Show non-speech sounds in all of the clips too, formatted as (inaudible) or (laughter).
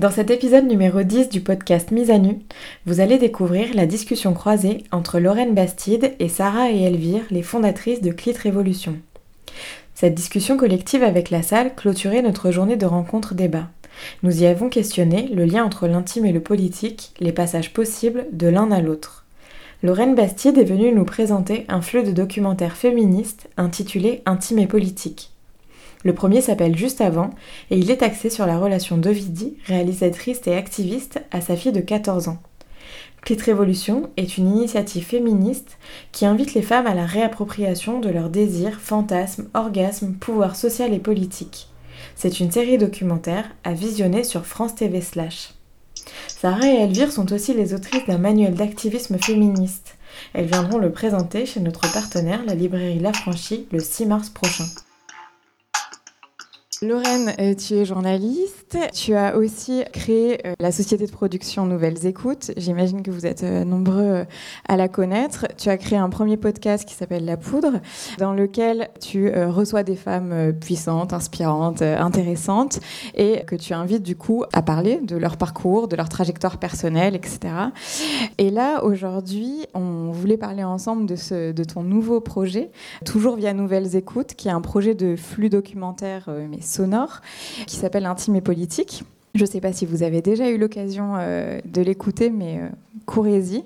Dans cet épisode numéro 10 du podcast Mise à nu, vous allez découvrir la discussion croisée entre Lorraine Bastide et Sarah et Elvire, les fondatrices de Clit Révolution. Cette discussion collective avec la salle clôturait notre journée de rencontre débat. Nous y avons questionné le lien entre l'intime et le politique, les passages possibles de l'un à l'autre. Lorraine Bastide est venue nous présenter un flux de documentaires féministes intitulé Intime et politique. Le premier s'appelle Juste avant et il est axé sur la relation d'Ovidie, réalisatrice et activiste, à sa fille de 14 ans. Clit Révolution est une initiative féministe qui invite les femmes à la réappropriation de leurs désirs, fantasmes, orgasmes, pouvoir social et politique. C'est une série documentaire à visionner sur France TV slash. Sarah et Elvire sont aussi les autrices d'un manuel d'activisme féministe. Elles viendront le présenter chez notre partenaire, la librairie La Franchie, le 6 mars prochain. Lorraine, euh, tu es journaliste. Tu as aussi créé euh, la société de production Nouvelles Écoutes. J'imagine que vous êtes euh, nombreux à la connaître. Tu as créé un premier podcast qui s'appelle La Poudre, dans lequel tu reçois des femmes puissantes, inspirantes, intéressantes, et que tu invites du coup à parler de leur parcours, de leur trajectoire personnelle, etc. Et là, aujourd'hui, on voulait parler ensemble de, ton nouveau projet, toujours via Nouvelles Écoutes, qui est un projet de flux documentaire, mais sonore qui s'appelle Intime et politique. Je ne sais pas si vous avez déjà eu l'occasion euh, de l'écouter, mais euh, courez-y.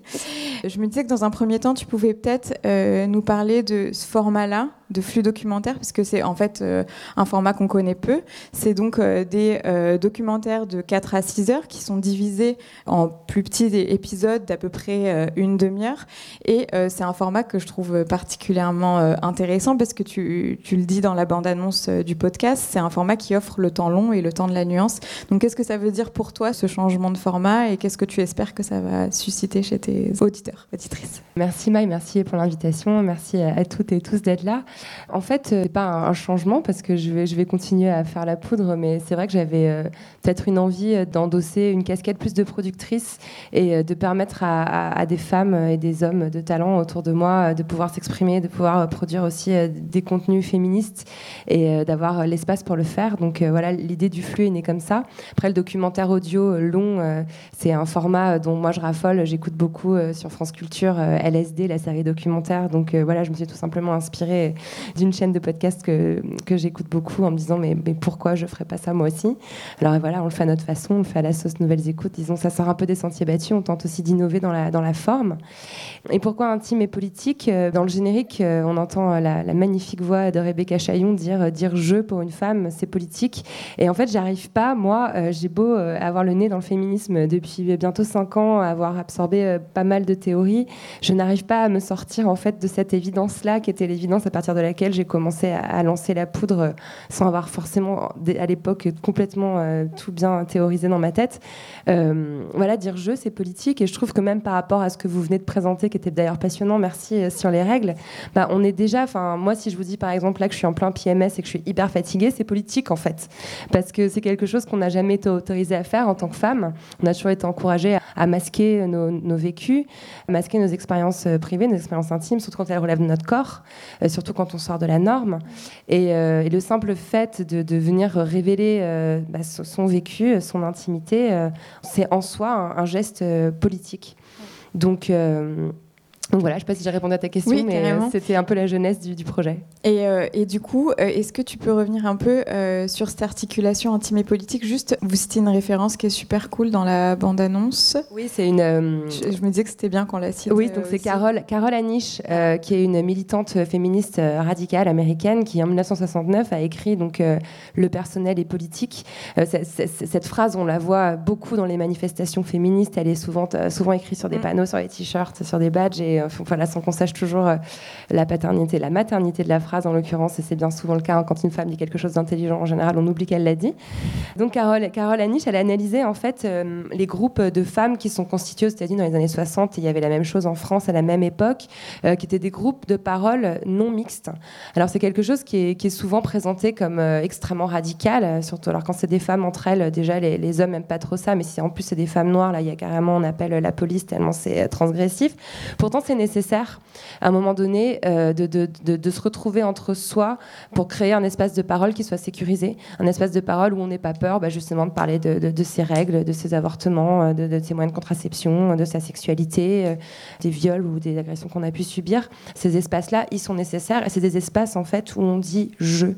Je me disais que dans un premier temps, tu pouvais peut-être euh, nous parler de ce format-là, de flux documentaire, parce que c'est en fait euh, un format qu'on connaît peu. C'est donc euh, des euh, documentaires de 4 à 6 heures qui sont divisés en plus petits épisodes d'à peu près une demi-heure. Et c'est un format que je trouve particulièrement intéressant parce que tu, tu, le dis dans la bande-annonce du podcast, c'est un format qui offre le temps long et le temps de la nuance. Donc qu'est-ce que ça veut dire pour toi ce changement de format et qu'est-ce que tu espères que ça va susciter chez tes auditeurs, auditrices? Merci Maï, merci pour l'invitation, merci à toutes et tous d'être là. En fait, euh, c'est pas un changement parce que je vais, continuer à faire la poudre, mais c'est vrai que j'avais euh, peut-être une envie euh, d'endosser une casquette plus de productrice et de permettre à, des femmes et des hommes de talent autour de moi de pouvoir s'exprimer, de pouvoir produire aussi des contenus féministes et d'avoir l'espace pour le faire. Donc voilà, l'idée du flux est née comme ça. Après, le documentaire audio long, c'est un format dont moi je raffole. J'écoute beaucoup sur France Culture, LSD, la série documentaire. Donc voilà, je me suis tout simplement inspirée d'une chaîne de podcast que, que j'écoute beaucoup en me disant mais, mais pourquoi je ferais pas ça moi aussi? Alors voilà, on le fait à notre façon, on le fait à la sauce Nouvelles Écoutes. Disons, ça sort un peu des sentiers battus, on tente aussi d'innover dans la, dans la forme. Et pourquoi intime et politique? Euh, Dans le générique, euh, on entend la, magnifique voix de Rebecca Chaillon dire, euh, dire je pour une femme, c'est politique. Et en fait, j'arrive pas, moi, j'ai beau avoir le nez dans le féminisme depuis bientôt cinq ans, avoir absorbé pas mal de théories, je n'arrive pas à me sortir en fait de cette évidence-là qui était l'évidence à partir de laquelle j'ai commencé à, lancer la poudre euh, sans avoir forcément à l'époque complètement euh, tout bien théorisé dans ma tête. Euh, voilà, dire je, c'est politique et je trouve que même par rapport à ce que vous venez de présenter, qui était d'ailleurs passionnant, merci sur les règles, bah, on est déjà, enfin moi si je vous dis par exemple là que je suis en plein PMS et que je suis hyper fatiguée, c'est politique en fait, parce que c'est quelque chose qu'on n'a jamais été autorisé à faire en tant que femme. On a toujours été encouragé à, masquer nos, nos, vécus, à masquer nos expériences privées, nos expériences intimes, surtout quand elles relèvent de notre corps, surtout quand on sort de la norme. Euh, et, le simple fait de, venir révéler euh, bah, son vécu, son intimité, euh, c'est en soi un, geste politique. Donc, donc voilà, je ne sais pas si j'ai répondu à ta question, mais euh, c'était un peu la jeunesse du, projet. Et, euh, et, du coup, euh, est-ce que tu peux revenir un peu sur cette articulation intime et politique? Juste, vous citez une référence qui est super cool dans la bande-annonce. Oui, c'est une... Je, me disais que c'était bien qu'on la cite. Oui, donc c'est Carole, Carole Anish, qui est une militante féministe radicale américaine, qui en 1969 a écrit donc, Le personnel et politique. cette phrase, on la voit beaucoup dans les manifestations féministes. Elle est souvent, souvent écrite sur des mm. panneaux, sur les t-shirts, sur des badges. Et euh, sans qu'on sache toujours euh, la paternité, la maternité de la phrase en l'occurrence, et c'est bien souvent le cas hein, quand une femme dit quelque chose d'intelligent en général, on oublie qu'elle l'a dit. Donc Carole, Carole elle a analysé en fait euh, les groupes de femmes qui sont constitués aux États-Unis dans les années 60, et il y avait la même chose en France à la même époque, qui étaient des groupes de paroles non mixtes. Alors c'est quelque chose qui est, souvent présenté comme extrêmement radical, surtout alors quand c'est des femmes entre elles, déjà les, les hommes n'aiment pas trop ça, mais si en plus c'est des femmes noires, là il y a carrément on appelle la police tellement c'est transgressif. Pourtant c'est nécessaire, à un moment donné, de, de, de, se retrouver entre soi pour créer un espace de parole qui soit sécurisé, un espace de parole où on n'ait pas peur bah, justement de parler de, ses règles, de ses avortements, de, ses moyens de contraception, de sa sexualité, des viols ou des agressions qu'on a pu subir. Ces espaces-là, ils sont nécessaires et c'est des espaces en fait où on dit je.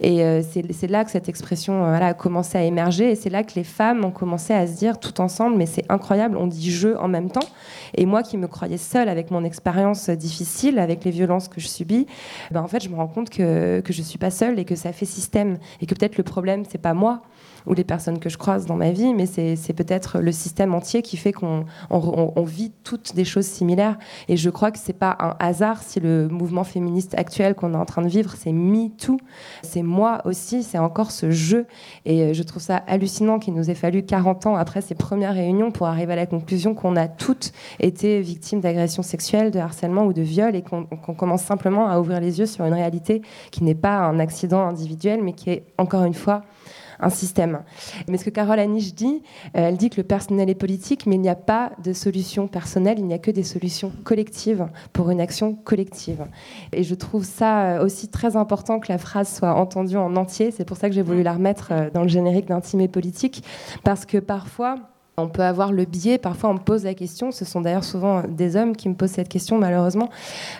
Et c'est là que cette expression voilà, a commencé à émerger et c'est là que les femmes ont commencé à se dire tout ensemble, mais c'est incroyable, on dit je en même temps. Et moi qui me croyais seule avec mon expérience difficile, avec les violences que je subis, ben en fait, je me rends compte que, que je suis pas seule et que ça fait système. Et que peut-être le problème, c'est pas moi, ou les personnes que je croise dans ma vie, mais c'est peut-être le système entier qui fait qu'on on, vit toutes des choses similaires. Et je crois que c'est pas un hasard si le mouvement féministe actuel qu'on est en train de vivre, c'est MeToo. C'est moi aussi, c'est encore ce jeu. Et euh, je trouve ça hallucinant qu'il nous ait fallu 40 ans après ces premières réunions pour arriver à la conclusion qu'on a toutes été victimes d'agressions sexuelles, de harcèlement ou de viol et qu'on commence simplement à ouvrir les yeux sur une réalité qui n'est pas un accident individuel, mais qui est encore une fois un système. Mais ce que Carole Aniche dit, euh, elle dit que le personnel est politique, mais il n'y a pas de solution personnelle, il n'y a que des solutions collectives pour une action collective. Et je trouve ça euh, aussi très important que la phrase soit entendue en entier. C'est pour ça que j'ai voulu la remettre euh, dans le générique d'Intime et politique, parce que parfois, on peut avoir le biais, parfois on me pose la question, ce sont d'ailleurs souvent des hommes qui me posent cette question malheureusement,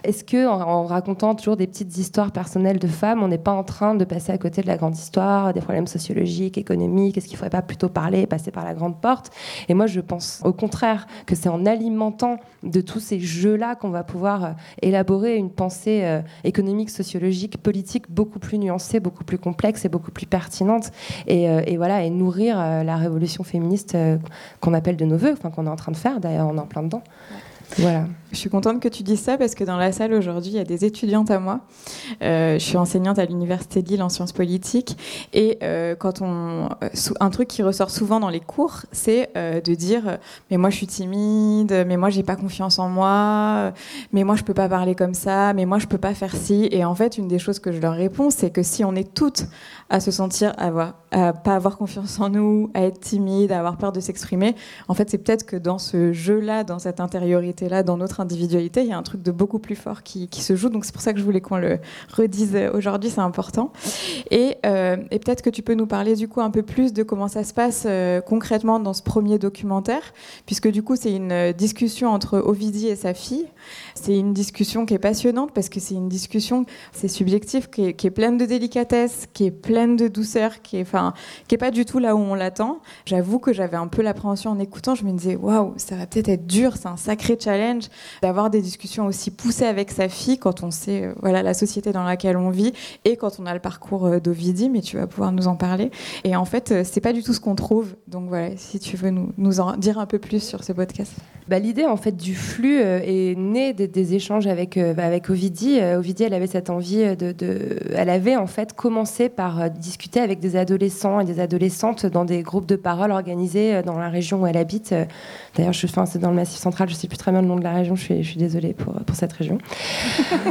est-ce que en, racontant toujours des petites histoires personnelles de femmes, on n'est pas en train de passer à côté de la grande histoire, des problèmes sociologiques, économiques, est-ce qu'il ne faudrait pas plutôt parler, passer par la grande porte? Et moi je pense au contraire que c'est en alimentant de tous ces jeux-là qu'on va pouvoir euh, élaborer une pensée euh, économique, sociologique, politique beaucoup plus nuancée, beaucoup plus complexe et beaucoup plus pertinente. Et, euh, et voilà et nourrir la révolution féministe qu'on appelle de nos voeux, enfin qu'on est en train de faire. D'ailleurs, on est en plein dedans. Voilà. Je suis contente que tu dises ça parce que dans la salle aujourd'hui, il y a des étudiantes à moi. Euh, je suis enseignante à l'université de Lille en sciences politiques et euh, quand on, euh, un truc qui ressort souvent dans les cours, c'est de dire mais moi je suis timide, mais moi j'ai pas confiance en moi, mais moi je peux pas parler comme ça, mais moi je peux pas faire ci. Et en fait, une des choses que je leur réponds, c'est que si on est toutes à se sentir avoir, à pas avoir confiance en nous, à être timide, à avoir peur de s'exprimer, en fait, c'est peut-être que dans ce jeu-là, dans cette intériorité-là, dans notre individualité, il y a un truc de beaucoup plus fort qui, qui se joue. Donc c'est pour ça que je voulais qu'on le redise aujourd'hui, c'est important. Et, euh, et peut-être que tu peux nous parler du coup un peu plus de comment ça se passe euh, concrètement dans ce premier documentaire, puisque du coup c'est une discussion entre Ovidie et sa fille. C'est une discussion qui est passionnante parce que c'est une discussion, c'est subjectif, qui est, qui est, pleine de délicatesse, qui est pleine de douceur, qui est, enfin, qui est pas du tout là où on l'attend. J'avoue que j'avais un peu l'appréhension en écoutant. Je me disais, waouh, ça va peut-être être dur, c'est un sacré challenge d'avoir des discussions aussi poussées avec sa fille quand on sait, euh, voilà, la société dans laquelle on vit et quand on a le parcours euh, d'Ovidie. Mais tu vas pouvoir nous en parler. Et en fait, euh, c'est pas du tout ce qu'on trouve. Donc voilà, si tu veux nous, nous en dire un peu plus sur ce podcast. Bah, l'idée en fait du flux est née des échanges avec, euh, avec Ovidie. Euh, Ovidie, elle avait cette envie de, Elle avait en fait commencé par discuter avec des adolescents et des adolescentes dans des groupes de parole organisés dans la région où elle habite. D'ailleurs, je, enfin, c'est dans le Massif central, je sais plus très bien le nom de la région, je suis, je suis désolée pour, pour cette région. (laughs)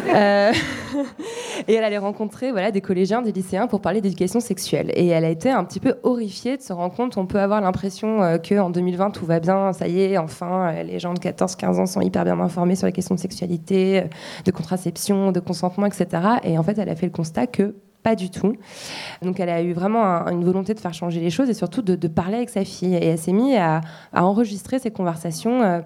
(laughs) et elle allait rencontrer voilà, des collégiens, des lycéens pour parler d'éducation sexuelle. Et elle a été un petit peu horrifiée de se rendre compte, on peut avoir l'impression qu'en 2020, tout va bien, ça y est, enfin, les gens de 14-15 ans sont hyper bien informés sur les questions de sexualité, de contraception, de consentement, etc. Et en fait, elle a fait le constat que pas du tout. Donc elle a eu vraiment une volonté de faire changer les choses et surtout de, parler avec sa fille. Et elle s'est mise à, enregistrer ces conversations euh,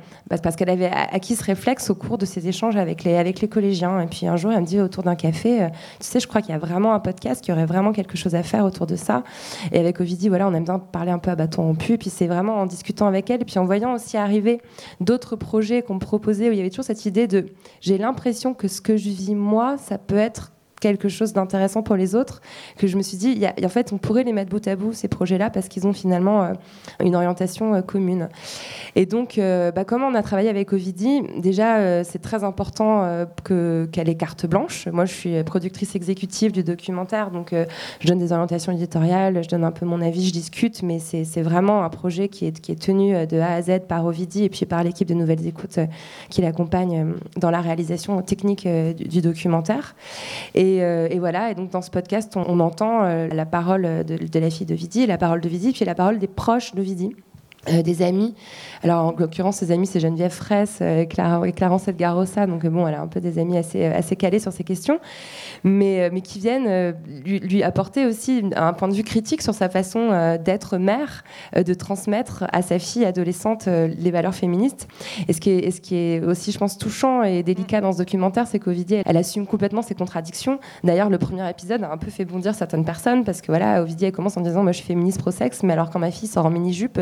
parce qu'elle avait acquis ce réflexe au cours de ses échanges avec les, avec les collégiens. Et puis un jour, elle me dit autour d'un café, euh, tu sais, je crois qu'il y a vraiment un podcast, qui aurait vraiment quelque chose à faire autour de ça. Et avec Ovidie, voilà, on aime bien parler un peu à bâton pu. Et puis c'est vraiment en discutant avec elle, et puis en voyant aussi arriver d'autres projets qu'on me proposait où il y avait toujours cette idée de j'ai l'impression que ce que je vis moi, ça peut être quelque chose d'intéressant pour les autres, que je me suis dit, en fait, on pourrait les mettre bout à bout, ces projets-là, parce qu'ils ont finalement euh, une orientation euh, commune. Et donc, euh, bah, comment on a travaillé avec Ovidie Déjà, c'est très important que, qu'elle ait carte blanche. Moi, je suis productrice exécutive du documentaire, donc je donne des orientations éditoriales, je donne un peu mon avis, je discute, mais c'est, vraiment un projet qui est, qui est tenu de A à Z par Ovidie et puis par l'équipe de Nouvelles Écoutes qui l'accompagne dans la réalisation technique du, documentaire. Euh, et, voilà, et donc dans ce podcast, on, entend euh, la parole de, la fille de Vidi, la parole de Vidi, puis la parole des proches de Vidi. Euh, des amis. Alors, en l'occurrence, ses amis, c'est Geneviève Fraisse et, Clarence Edgarossa. Donc, bon, elle a un peu des amis assez, assez calés sur ces questions, mais, mais qui viennent lui, apporter aussi un point de vue critique sur sa façon d'être mère, de transmettre à sa fille adolescente les valeurs féministes. Et ce qui est, ce qui est aussi, je pense, touchant et délicat dans ce documentaire, c'est qu'Ovidie, elle assume complètement ses contradictions. D'ailleurs, le premier épisode a un peu fait bondir certaines personnes parce que voilà, Ovidie, elle commence en disant Moi, je suis féministe pro-sexe, mais alors quand ma fille sort en mini-jupe,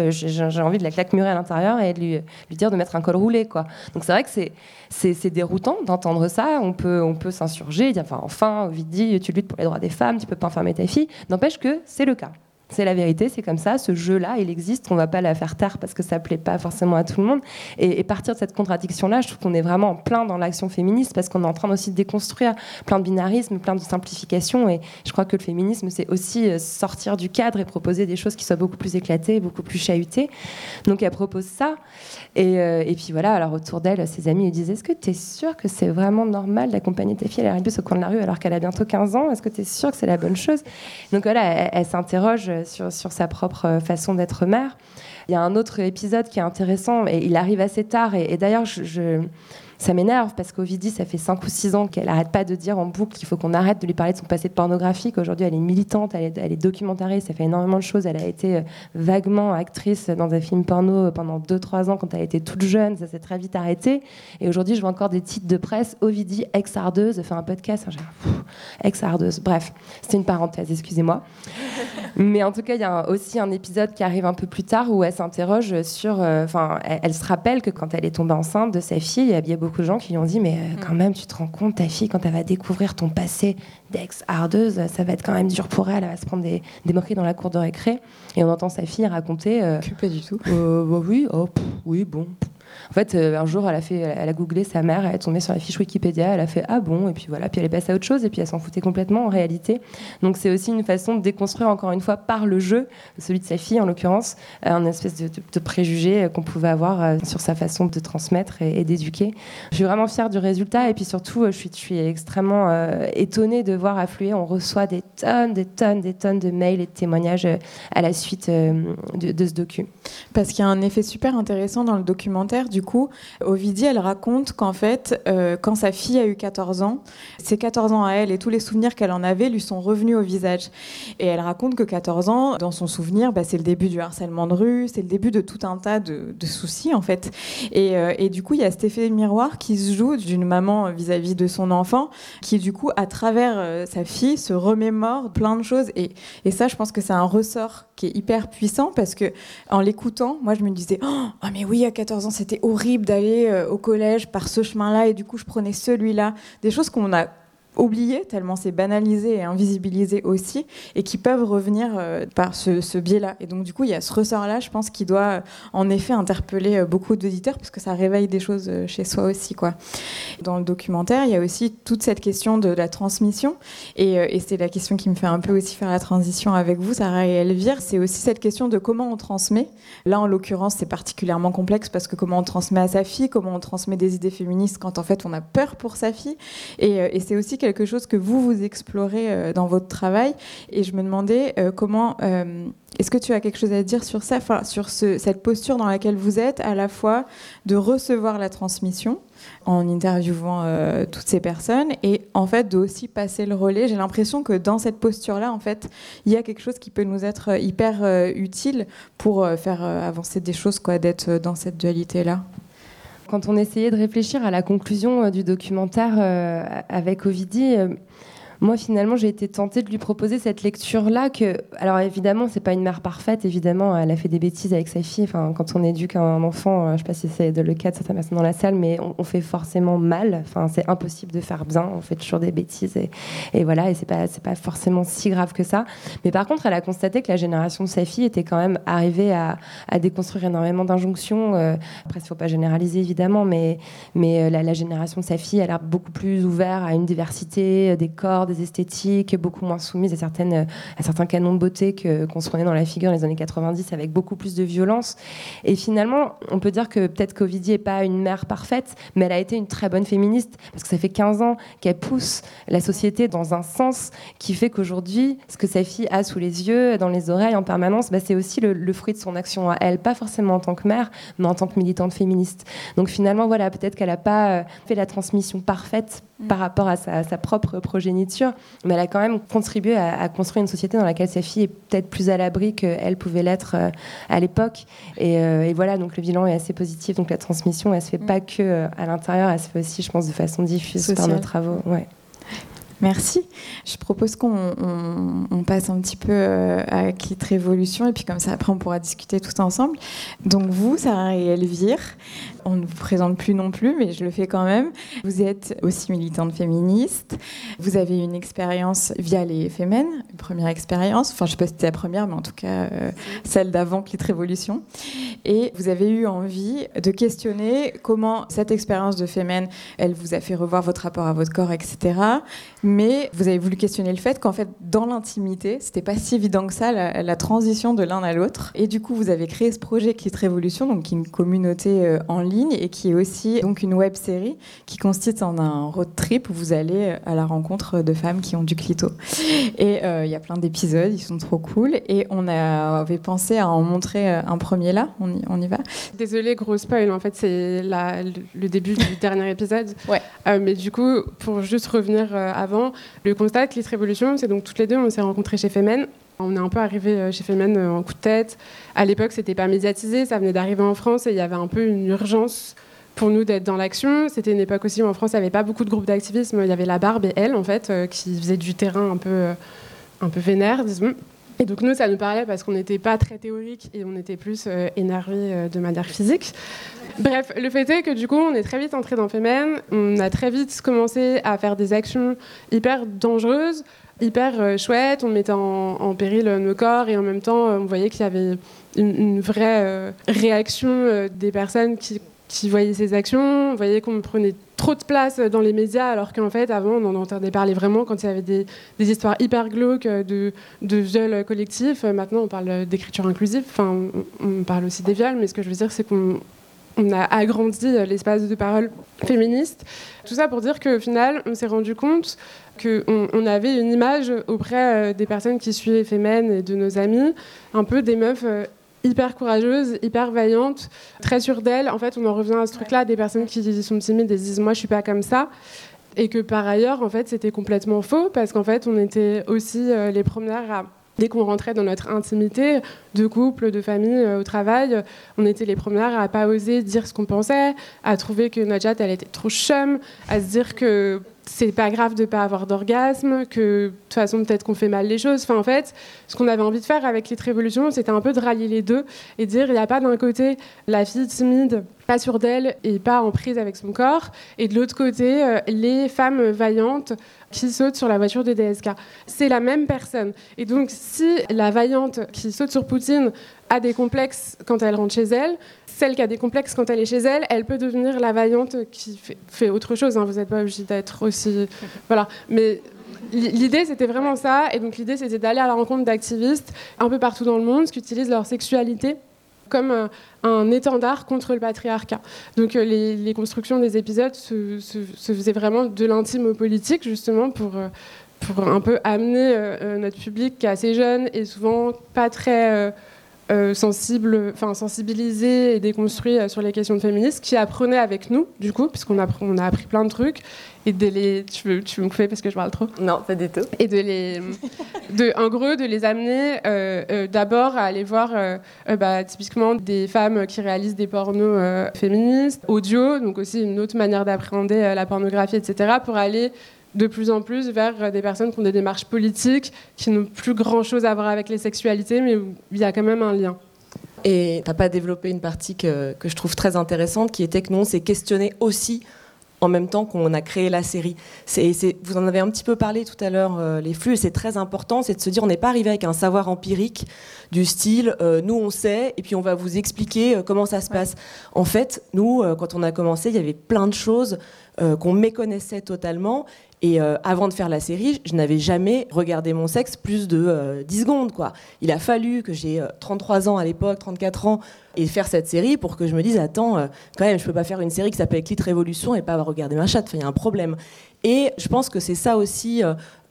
j'ai envie de la claque-murer à l'intérieur et de lui, dire de mettre un col roulé. Quoi. Donc c'est vrai que c'est déroutant d'entendre ça. On peut, on peut s'insurger, dire enfin, enfin, Ovidie, tu luttes pour les droits des femmes, tu peux pas enfermer ta fille. N'empêche que c'est le cas. C'est la vérité, c'est comme ça. Ce jeu-là, il existe. On ne va pas la faire taire parce que ça plaît pas forcément à tout le monde. Et, partir de cette contradiction-là, je trouve qu'on est vraiment en plein dans l'action féministe parce qu'on est en train aussi de déconstruire plein de binarismes, plein de simplifications. Et je crois que le féminisme, c'est aussi euh, sortir du cadre et proposer des choses qui soient beaucoup plus éclatées, beaucoup plus chahutées. Donc elle propose ça. Et, euh, puis voilà, alors autour d'elle, ses amis lui disaient Est-ce que tu es sûre que c'est vraiment normal d'accompagner ta fille à la au coin de la rue alors qu'elle a bientôt 15 ans? Est-ce que tu es sûre que c'est la bonne chose? Donc voilà, elle s'interroge sur, sa propre façon d'être mère. Il y a un autre épisode qui est intéressant, et il arrive assez tard. Et, d'ailleurs, je ça m'énerve parce qu'Ovidie, ça fait 5 ou 6 ans qu'elle n'arrête pas de dire en boucle qu'il faut qu'on arrête de lui parler de son passé de pornographique. Aujourd'hui, elle est militante, elle est, elle est, documentariste, elle fait énormément de choses. Elle a été euh, vaguement actrice dans un film porno pendant 2-3 ans quand elle était toute jeune. Ça s'est très vite arrêté. Et aujourd'hui, je vois encore des titres de presse. Ovidie, ex-ardeuse, fait un podcast. Ex-ardeuse. Bref, c'est une parenthèse, excusez-moi. (laughs) Mais en tout cas, il y a aussi un épisode qui arrive un peu plus tard où elle s'interroge sur. Euh, enfin, elle, se rappelle que quand elle est tombée enceinte de sa fille, il y a beaucoup de gens qui lui ont dit Mais euh, quand mm. même, tu te rends compte, ta fille, quand elle va découvrir ton passé d'ex-hardeuse, ça va être quand même dur pour elle. Elle va se prendre des, des moqueries dans la cour de récré. Et on entend sa fille raconter. Euh, pas du tout. Euh, bah oui, oh, oui, bon. En fait, euh, un jour, elle a, fait, elle a googlé sa mère, elle est tombée sur la fiche Wikipédia, elle a fait Ah bon, et puis voilà, puis elle est passée à autre chose, et puis elle s'en foutait complètement en réalité. Donc c'est aussi une façon de déconstruire, encore une fois, par le jeu, celui de sa fille en l'occurrence, un espèce de, préjugé qu'on pouvait avoir euh, sur sa façon de transmettre et, d'éduquer. Je suis vraiment fière du résultat, et puis surtout, je suis, extrêmement euh, étonnée de voir affluer. On reçoit des tonnes, des tonnes, des tonnes de mails et de témoignages à la suite de, ce docu. Parce qu'il y a un effet super intéressant dans le documentaire coup, Ovidie, elle raconte qu'en fait, euh, quand sa fille a eu 14 ans, ses 14 ans à elle et tous les souvenirs qu'elle en avait lui sont revenus au visage. Et elle raconte que 14 ans, dans son souvenir, bah, c'est le début du harcèlement de rue, c'est le début de tout un tas de, soucis, en fait. Euh, et, du coup, il y a cet effet miroir qui se joue d'une maman vis-à-vis de son enfant, qui, du coup, à travers euh, sa fille, se remémore plein de choses. Et, et ça, je pense que c'est un ressort qui est hyper puissant parce que en l'écoutant, moi, je me disais, oh, oh mais oui, à 14 ans, c'était horrible d'aller euh, au collège par ce chemin-là et du coup je prenais celui-là. Des choses qu'on a oubliés, tellement c'est banalisé et invisibilisé aussi, et qui peuvent revenir euh, par ce, biais-là. Et donc, du coup, il y a ce ressort-là, je pense, qui doit euh, en effet interpeller euh, beaucoup d'auditeurs, parce que ça réveille des choses chez soi aussi. Quoi. Dans le documentaire, il y a aussi toute cette question de la transmission, et, c'est la question qui me fait un peu aussi faire la transition avec vous, Sarah et Elvire, c'est aussi cette question de comment on transmet. Là, en l'occurrence, c'est particulièrement complexe, parce que comment on transmet à sa fille, comment on transmet des idées féministes quand en fait on a peur pour sa fille, et, et c'est aussi quelque chose que vous, vous explorez euh, dans votre travail. Et je me demandais euh, comment... Euh, est-ce que tu as quelque chose à dire sur ça, sur cette posture dans laquelle vous êtes, à la fois de recevoir la transmission en interviewant toutes ces personnes et en fait de aussi passer le relais. J'ai l'impression que dans cette posture-là, en fait, il y a quelque chose qui peut nous être hyper utile pour faire avancer des choses, quoi, d'être dans cette dualité-là. Quand on essayait de réfléchir à la conclusion euh, du documentaire euh, avec Ovidie, euh, moi finalement j'ai été tentée de lui proposer cette lecture là que alors évidemment c'est pas une mère parfaite évidemment elle a fait des bêtises avec sa fille. Enfin quand on éduque un enfant je sais pas si c'est le cas de certaines personnes dans la salle mais on, fait forcément mal. Enfin c'est impossible de faire bien. On fait toujours des bêtises et, et voilà et c'est pas forcément si grave que ça. Mais par contre elle a constaté que la génération de sa fille était quand même arrivée à, déconstruire énormément d'injonctions euh, après il faut pas généraliser évidemment mais euh, la, la génération de sa fille elle a l'air beaucoup plus ouverte à une diversité des corps des esthétiques, beaucoup moins soumise à, à certains canons de beauté qu'on se prenait dans la figure dans les années 90 avec beaucoup plus de violence. Et finalement, on peut dire que peut-être qu'Ovidie n'est pas une mère parfaite, mais elle a été une très bonne féministe parce que ça fait 15 ans qu'elle pousse la société dans un sens qui fait qu'aujourd'hui, ce que sa fille a sous les yeux, dans les oreilles en permanence, bah, c'est aussi le, le, fruit de son action à elle, pas forcément en tant que mère, mais en tant que militante féministe. Donc finalement, voilà, peut-être qu'elle n'a pas euh, fait la transmission parfaite Mm. par rapport à sa, propre progéniture, mais elle a quand même contribué à, construire une société dans laquelle sa fille est peut-être plus à l'abri qu'elle pouvait l'être euh, à l'époque. Euh, et, voilà, donc le bilan est assez positif. Donc la transmission, elle se fait mm. pas que euh, à l'intérieur, elle se fait aussi, je pense, de façon diffuse par nos travaux. Ouais. Merci. Je propose qu'on passe un petit peu à Kit Révolution et puis comme ça après on pourra discuter tout ensemble. Donc vous, Sarah et Elvire, on ne vous présente plus non plus, mais je le fais quand même. Vous êtes aussi militante féministe. Vous avez une expérience via les Femmes, une première expérience. Enfin, je ne sais pas si c'était la première, mais en tout cas, euh, celle d'avant Clit Révolution. Et vous avez eu envie de questionner comment cette expérience de Femmes, elle vous a fait revoir votre rapport à votre corps, etc. Mais vous avez voulu questionner le fait qu'en fait, dans l'intimité, c'était pas si évident que ça, la, transition de l'un à l'autre. Et du coup, vous avez créé ce projet Clit Révolution, donc qui est une communauté euh, en ligne et qui est aussi donc une web série qui consiste en un road trip où vous allez à la rencontre de femmes qui ont du clito. Et euh, il y a plein d'épisodes, ils sont trop cool. Et on avait pensé à en montrer euh, un premier là. On y, on y va. Désolée, gros spoil. En fait, c'est le début du (laughs) dernier épisode. Ouais. Euh, mais du coup, pour juste revenir avant, le constat de Clit Révolution, c'est donc toutes les deux, on s'est rencontrées chez Femen. On est un peu arrivé euh, chez Femen euh, en coup de tête. À l'époque, c'était pas médiatisé, ça venait d'arriver en France et il y avait un peu une urgence pour nous d'être dans l'action. C'était une époque aussi où en France, il n'y avait pas beaucoup de groupes d'activisme. Il y avait la Barbe et elle, en fait, euh, qui faisaient du terrain un peu, un peu vénère, disons. Et donc nous, ça nous parlait parce qu'on n'était pas très théorique et on était plus énervé de manière physique. Bref, le fait est que du coup, on est très vite entré dans Femen. On a très vite commencé à faire des actions hyper dangereuses hyper euh, chouette, on mettait en, péril nos corps et en même temps on voyait qu'il y avait une, vraie euh, réaction euh, des personnes qui, voyaient ces actions, on voyait qu'on prenait trop de place dans les médias alors qu'en fait avant on en entendait parler vraiment quand il y avait des, histoires hyper glauques de, de viols collectifs. Maintenant on parle d'écriture inclusive, enfin on, parle aussi des viols, mais ce que je veux dire c'est qu'on a agrandi l'espace de parole féministe. Tout ça pour dire qu'au final, on s'est rendu compte qu'on on avait une image auprès euh, des personnes qui suivaient Femen et de nos amis, un peu des meufs euh, hyper courageuses, hyper vaillantes, très sûres d'elles. En fait, on en revient à ce truc-là, des personnes qui sont timides et disent moi je suis pas comme ça. Et que par ailleurs, en fait, c'était complètement faux parce qu'en fait, on était aussi euh, les premières à Dès qu'on rentrait dans notre intimité, de couple, de famille, au travail, on était les premières à pas oser dire ce qu'on pensait, à trouver que Najat, elle était trop chum, à se dire que c'est pas grave de pas avoir d'orgasme, que de toute façon peut-être qu'on fait mal les choses. Enfin en fait, ce qu'on avait envie de faire avec les révolutions, c'était un peu de rallier les deux et dire il n'y a pas d'un côté la fille timide, pas sûre d'elle et pas en prise avec son corps, et de l'autre côté euh, les femmes vaillantes qui sautent sur la voiture de DSK. C'est la même personne. Et donc si la vaillante qui saute sur Poutine a des complexes quand elle rentre chez elle, celle qui a des complexes quand elle est chez elle, elle peut devenir la vaillante qui fait, autre chose. Hein. Vous n'êtes pas obligé d'être aussi. Voilà. Mais l'idée, c'était vraiment ça. Et donc, l'idée, c'était d'aller à la rencontre d'activistes un peu partout dans le monde qui utilisent leur sexualité comme euh, un, étendard contre le patriarcat. Donc euh, les, constructions des épisodes se, faisaient vraiment de l'intime au politique, justement, pour, euh, pour un peu amener notre public qui est assez jeune et souvent pas très euh, sensible, enfin sensibilisé et déconstruit euh, sur les questions de féminisme, qui apprenait avec nous, du coup, puisqu'on a, on a appris plein de trucs, et de les, tu veux, tu me fais parce que je parle trop? Non, pas du tout. Et de les, de, en gros, de les amener euh, d'abord à aller voir, bah, typiquement des femmes qui réalisent des pornos féministes, audio, donc aussi une autre manière d'appréhender la pornographie, etc., pour aller de plus en plus vers des personnes qui ont des démarches politiques, qui n'ont plus grand-chose à voir avec les sexualités, mais où il y a quand même un lien. Et tu n'as pas développé une partie que, que, je trouve très intéressante, qui était que nous, on s'est questionné aussi en même temps qu'on a créé la série. Vous en avez un petit peu parlé tout à l'heure, euh, les flux, et c'est très important, c'est de se dire on n'est pas arrivé avec un savoir empirique du style euh, nous on sait, et puis on va vous expliquer euh, comment ça se passe. En fait, nous, quand on a commencé, il y avait plein de choses qu'on méconnaissait totalement. Et avant de faire la série, je n'avais jamais regardé mon sexe plus de 10 secondes. Quoi. Il a fallu que j'ai 33 ans à l'époque, 34 ans, et faire cette série pour que je me dise attends, quand même, je peux pas faire une série qui s'appelle Clit Révolution et pas regarder ma chatte. Il y a un problème. Et je pense que c'est ça aussi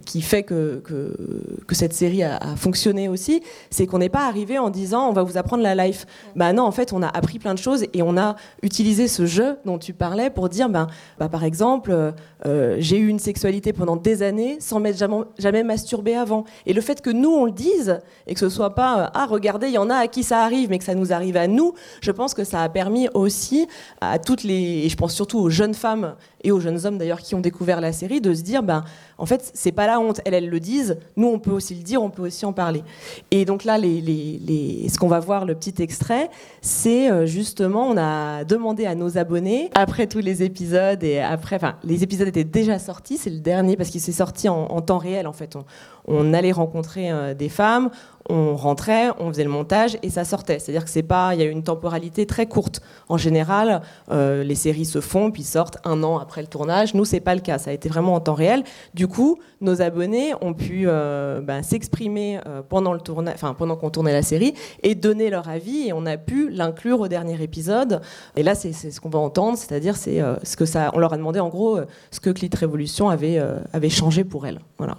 qui fait que, que, cette série a, fonctionné aussi, c'est qu'on n'est pas arrivé en disant on va vous apprendre la life. Bah non, en fait, on a appris plein de choses et on a utilisé ce jeu dont tu parlais pour dire, ben, bah, par exemple, euh, j'ai eu une sexualité pendant des années sans m'être jamais, jamais masturbé avant. Et le fait que nous, on le dise et que ce soit pas, euh, ah, regardez, il y en a à qui ça arrive, mais que ça nous arrive à nous, je pense que ça a permis aussi à toutes les, et je pense surtout aux jeunes femmes et aux jeunes hommes d'ailleurs qui ont découvert la série, de se dire, ben, en fait, c'est pas honte. Elles, le disent. Nous, on peut aussi le dire, on peut aussi en parler. Et donc là, ce qu'on va voir, le petit extrait, c'est euh, justement, on a demandé à nos abonnés, après tous les épisodes, et après, enfin, les épisodes étaient déjà sortis, c'est le dernier parce qu'il s'est sorti en, en, temps réel, en fait. On, on allait rencontrer euh, des femmes, on rentrait, on faisait le montage et ça sortait. C'est-à-dire que c'est pas, il y a une temporalité très courte. En général, euh, les séries se font puis sortent un an après le tournage. Nous, c'est pas le cas. Ça a été vraiment en temps réel. Du coup, nos abonnés ont pu euh, ben, s'exprimer pendant le tournage, enfin pendant qu'on tournait la série et donner leur avis et on a pu l'inclure au dernier épisode. Et là, c'est ce qu'on va entendre, c'est-à-dire c'est ce que ça, on leur a demandé en gros ce que Clit Révolution avait avait changé pour elles. Voilà.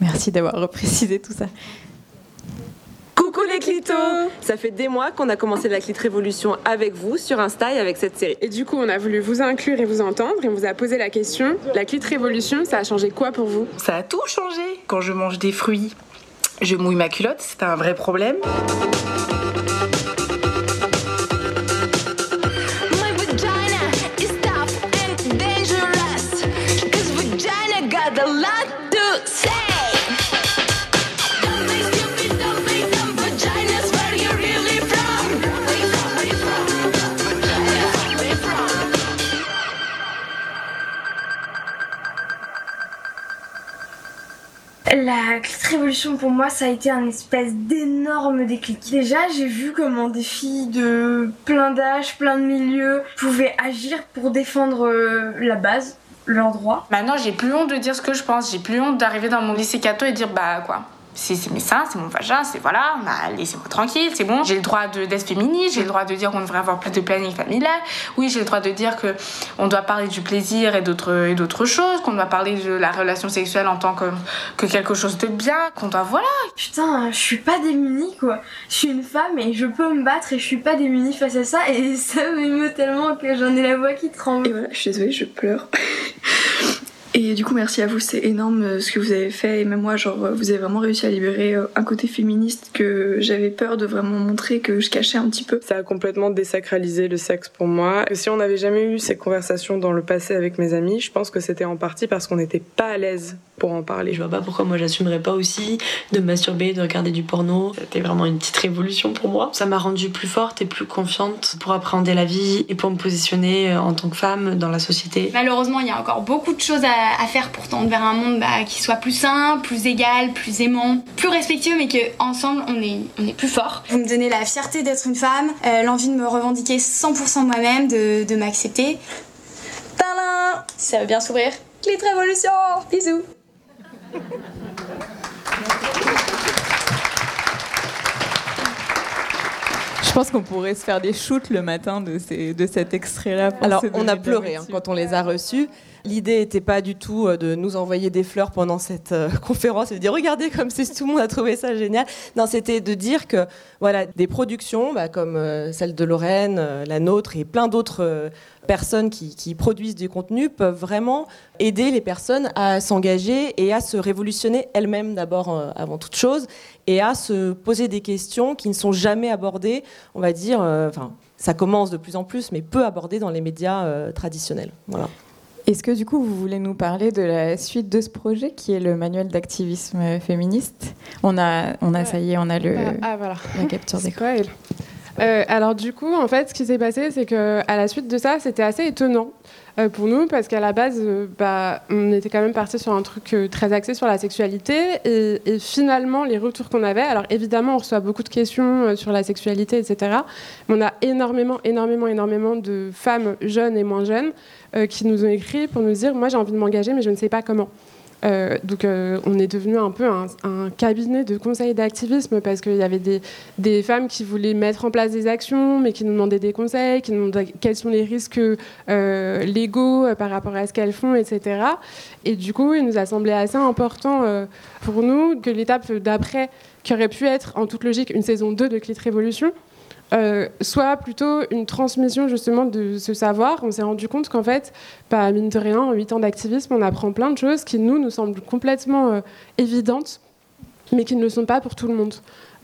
Merci d'avoir reprécisé tout ça. Coucou les clitos Ça fait des mois qu'on a commencé la Clit Révolution avec vous sur Insta et avec cette série. Et du coup, on a voulu vous inclure et vous entendre et on vous a posé la question la Clit Révolution, ça a changé quoi pour vous? Ça a tout changé. Quand je mange des fruits, je mouille ma culotte, c'est un vrai problème. La révolution pour moi, ça a été un espèce d'énorme déclic. Déjà, j'ai vu comment des filles de plein d'âges, plein de milieux pouvaient agir pour défendre euh, la base, leurs droits. Maintenant, j'ai plus honte de dire ce que je pense. J'ai plus honte d'arriver dans mon lycée Cato et dire bah quoi c'est mes seins, c'est mon vagin, c'est voilà, laissez-moi tranquille, c'est bon. J'ai le droit d'être féministe, j'ai le droit de dire qu'on devrait avoir plus de planning familial. Oui, j'ai le droit de dire que on doit parler du plaisir et d'autres et d'autres choses, qu'on doit parler de la relation sexuelle en tant que, que quelque chose de bien, qu'on doit voilà. Putain, je suis pas démunie quoi. Je suis une femme et je peux me battre et je suis pas démunie face à ça et (laughs) ça m'émeut tellement que j'en ai la voix qui tremble. Et voilà, je suis désolée, je pleure. Et du coup, merci à vous, c'est énorme euh, ce que vous avez fait. Et même moi, genre, euh, vous avez vraiment réussi à libérer euh, un côté féministe que j'avais peur de vraiment montrer, que je cachais un petit peu. Ça a complètement désacralisé le sexe pour moi. Si on n'avait jamais eu ces conversations dans le passé avec mes amis, je pense que c'était en partie parce qu'on n'était pas à l'aise pour en parler. Je vois pas pourquoi moi j'assumerais pas aussi de masturber, de regarder du porno. C'était vraiment une petite révolution pour moi. Ça m'a rendue plus forte et plus confiante pour appréhender la vie et pour me positionner en tant que femme dans la société. Malheureusement, il y a encore beaucoup de choses à faire pour tendre vers un monde bah, qui soit plus sain, plus égal, plus aimant, plus respectueux, mais qu'ensemble on est, on est plus fort. Vous me donnez la fierté d'être une femme, euh, l'envie de me revendiquer 100% moi-même, de, de m'accepter. Tadam Ça va bien s'ouvrir. Clit Révolution Bisous Je pense qu'on pourrait se faire des shoots le matin de, ces, de cet extrait-là. Alors, on a pleuré hein, quand on les a reçus. L'idée n'était pas du tout euh, de nous envoyer des fleurs pendant cette euh, (laughs) conférence et de dire regardez comme c'est tout le monde a trouvé ça génial. Non, c'était de dire que voilà des productions bah, comme euh, celle de Lorraine, la nôtre et plein d'autres personnes qui, produisent du contenu peuvent vraiment aider les personnes à s'engager et à se révolutionner elles-mêmes d'abord avant toute chose et à se poser des questions qui ne sont jamais abordées, on va dire, enfin ça commence de plus en plus, mais peu abordées dans les médias traditionnels. Voilà. Est-ce que du coup vous voulez nous parler de la suite de ce projet qui est le manuel d'activisme féministe? On a, on a ça y est, on a le, ah, ah, voilà. la capture (laughs) d'écran. alors du coup, en fait, ce qui s'est passé, c'est que à la suite de ça, c'était assez étonnant euh, pour nous parce qu'à la base, euh, bah, on était quand même parti sur un truc euh, très axé sur la sexualité et, et finalement, les retours qu'on avait, alors évidemment, on reçoit beaucoup de questions sur la sexualité, etc. Mais on a énormément, énormément, énormément de femmes jeunes et moins jeunes qui nous ont écrit pour nous dire, moi j'ai envie de m'engager, mais je ne sais pas comment. Euh, donc euh, on est devenu un peu un, cabinet de conseils d'activisme parce qu'il y avait des, femmes qui voulaient mettre en place des actions mais qui nous demandaient des conseils, qui nous demandaient quels sont les risques euh, légaux par rapport à ce qu'elles font, etc. Et du coup, il nous a semblé assez important pour nous que l'étape d'après, qui aurait pu être en toute logique une saison 2 de Clit Révolution, euh, soit plutôt une transmission justement de ce savoir. On s'est rendu compte qu'en fait, bah, mine de rien, en 8 ans d'activisme, on apprend plein de choses qui nous, nous semblent complètement euh, évidentes, mais qui ne le sont pas pour tout le monde.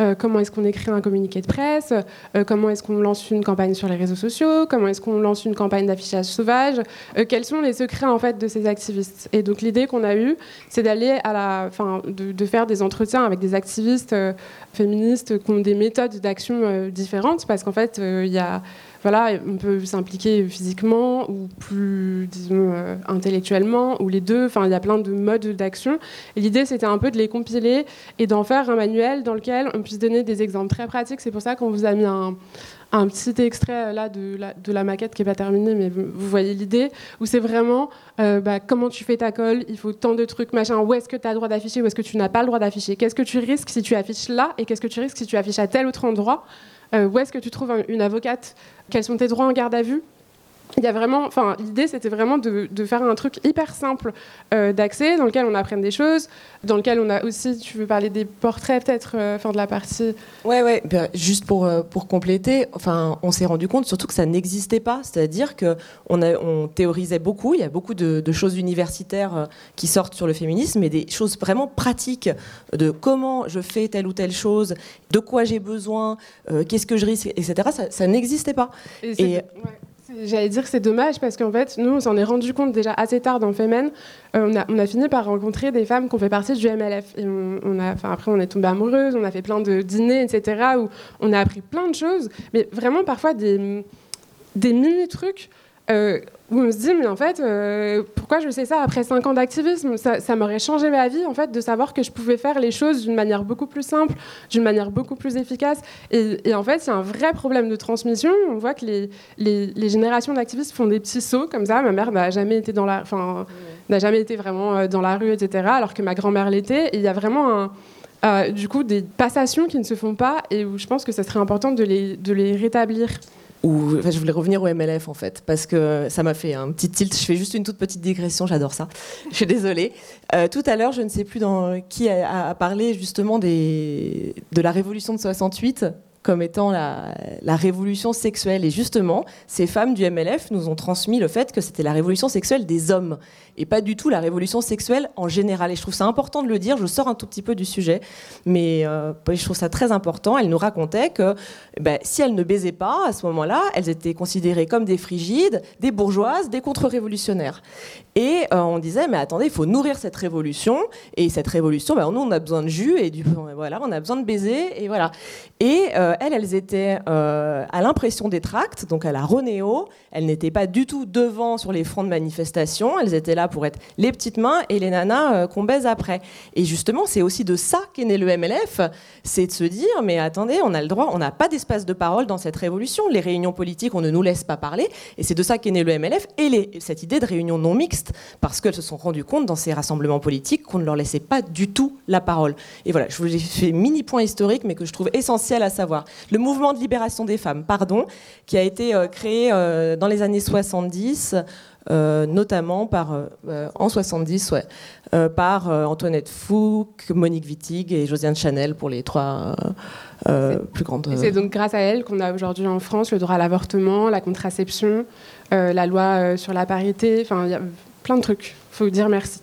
Euh, comment est-ce qu'on écrit un communiqué de presse, euh, comment est-ce qu'on lance une campagne sur les réseaux sociaux, comment est-ce qu'on lance une campagne d'affichage sauvage, euh, quels sont les secrets en fait de ces activistes? Et donc l'idée qu'on a eue, c'est d'aller à la, enfin, de, de, faire des entretiens avec des activistes féministes qui ont des méthodes d'action différentes, parce qu'en fait il y a voilà, on peut s'impliquer physiquement ou plus, disons, euh, intellectuellement, ou les deux. Enfin, il y a plein de modes d'action. L'idée, c'était un peu de les compiler et d'en faire un manuel dans lequel on puisse donner des exemples très pratiques. C'est pour ça qu'on vous a mis un, petit extrait euh, là de la, de la maquette qui n'est pas terminée, mais vous, voyez l'idée, où c'est vraiment euh, bah, comment tu fais ta colle, il faut tant de trucs, machin, où est-ce que tu as le droit d'afficher, où est-ce que tu n'as pas le droit d'afficher, qu'est-ce que tu risques si tu affiches là, et qu'est-ce que tu risques si tu affiches à tel autre endroit. Euh, où est-ce que tu trouves une avocate? Quels sont tes droits en garde à vue? Il y a vraiment, enfin, l'idée c'était vraiment de, faire un truc hyper simple euh, d'accès, dans lequel on apprenne des choses, dans lequel on a aussi, tu veux parler des portraits peut-être, euh, enfin de la partie. Ouais, ouais. Ben, juste pour pour compléter, enfin, on s'est rendu compte surtout que ça n'existait pas, c'est-à-dire que on, on théorisait beaucoup, il y a beaucoup de, de, choses universitaires qui sortent sur le féminisme, mais des choses vraiment pratiques de comment je fais telle ou telle chose, de quoi j'ai besoin, qu'est-ce que je risque, etc. Ça, ça n'existait pas. Et, J'allais dire que c'est dommage parce qu'en fait, nous, on s'en est rendu compte déjà assez tard dans Femen. Euh, on, a, fini par rencontrer des femmes qui ont fait partie du MLF. Et après, on est tombé amoureuse, on a fait plein de dîners, etc., où on a appris plein de choses, mais vraiment parfois des, des mini-trucs euh, où on se dit, mais en fait, euh, pourquoi je sais ça après 5 ans d'activisme? Ça, m'aurait changé ma vie, en fait, de savoir que je pouvais faire les choses d'une manière beaucoup plus simple, d'une manière beaucoup plus efficace. Et, en fait, il y a un vrai problème de transmission. On voit que les, les, générations d'activistes font des petits sauts comme ça. Ma mère n'a jamais été dans la, enfin, n'a jamais été vraiment euh, dans la rue, etc. Alors que ma grand-mère l'était. Et il y a vraiment un, du coup, des passations qui ne se font pas et où je pense que ça serait important de les, de les rétablir je voulais revenir au MLF en fait, parce que ça m'a fait un petit tilt. Je fais juste une toute petite digression, j'adore ça. Je suis désolée. Euh, tout à l'heure, je ne sais plus dans qui a, parlé justement de la révolution de 68 comme étant la, révolution sexuelle. Et justement, ces femmes du MLF nous ont transmis le fait que c'était la révolution sexuelle des hommes et pas du tout la révolution sexuelle en général. Et je trouve ça important de le dire. Je sors un tout petit peu du sujet, mais euh, je trouve ça très important. Elle nous racontait que ben, si elles ne baisaient pas à ce moment-là, elles étaient considérées comme des frigides, des bourgeoises, des contre-révolutionnaires. Et euh, on disait, mais attendez, il faut nourrir cette révolution. Et cette révolution, ben, nous, on a besoin de jus et du, voilà, on a besoin de baiser. Et voilà. Euh, elles, elles étaient à l'impression des tracts, donc à la Ronéo. Elles n'étaient pas du tout devant sur les fronts de manifestation. Elles étaient là pour être les petites mains et les nanas euh, qu'on baise après. Et justement, c'est aussi de ça qu'est né le MLF, c'est de se dire, mais attendez, on a le droit, on n'a pas d'espace de parole dans cette révolution. Les réunions politiques, on ne nous laisse pas parler. Et c'est de ça qu'est né le MLF et cette idée de réunion non mixte, parce qu'elles se sont rendues compte dans ces rassemblements politiques qu'on ne leur laissait pas du tout la parole. Et voilà, je vous ai fait mini point historique, mais que je trouve essentiel à savoir. Le mouvement de libération des femmes, pardon, qui a été euh, créé euh, dans les années 70 euh, notamment par, en 70, ouais, par Antoinette Fouque, Monique Wittig et Josiane Chanel pour les trois plus grandes. c'est donc grâce à elle qu'on a aujourd'hui en France le droit à l'avortement, la contraception, la loi sur la parité, enfin il y a plein de trucs. Il faut dire merci.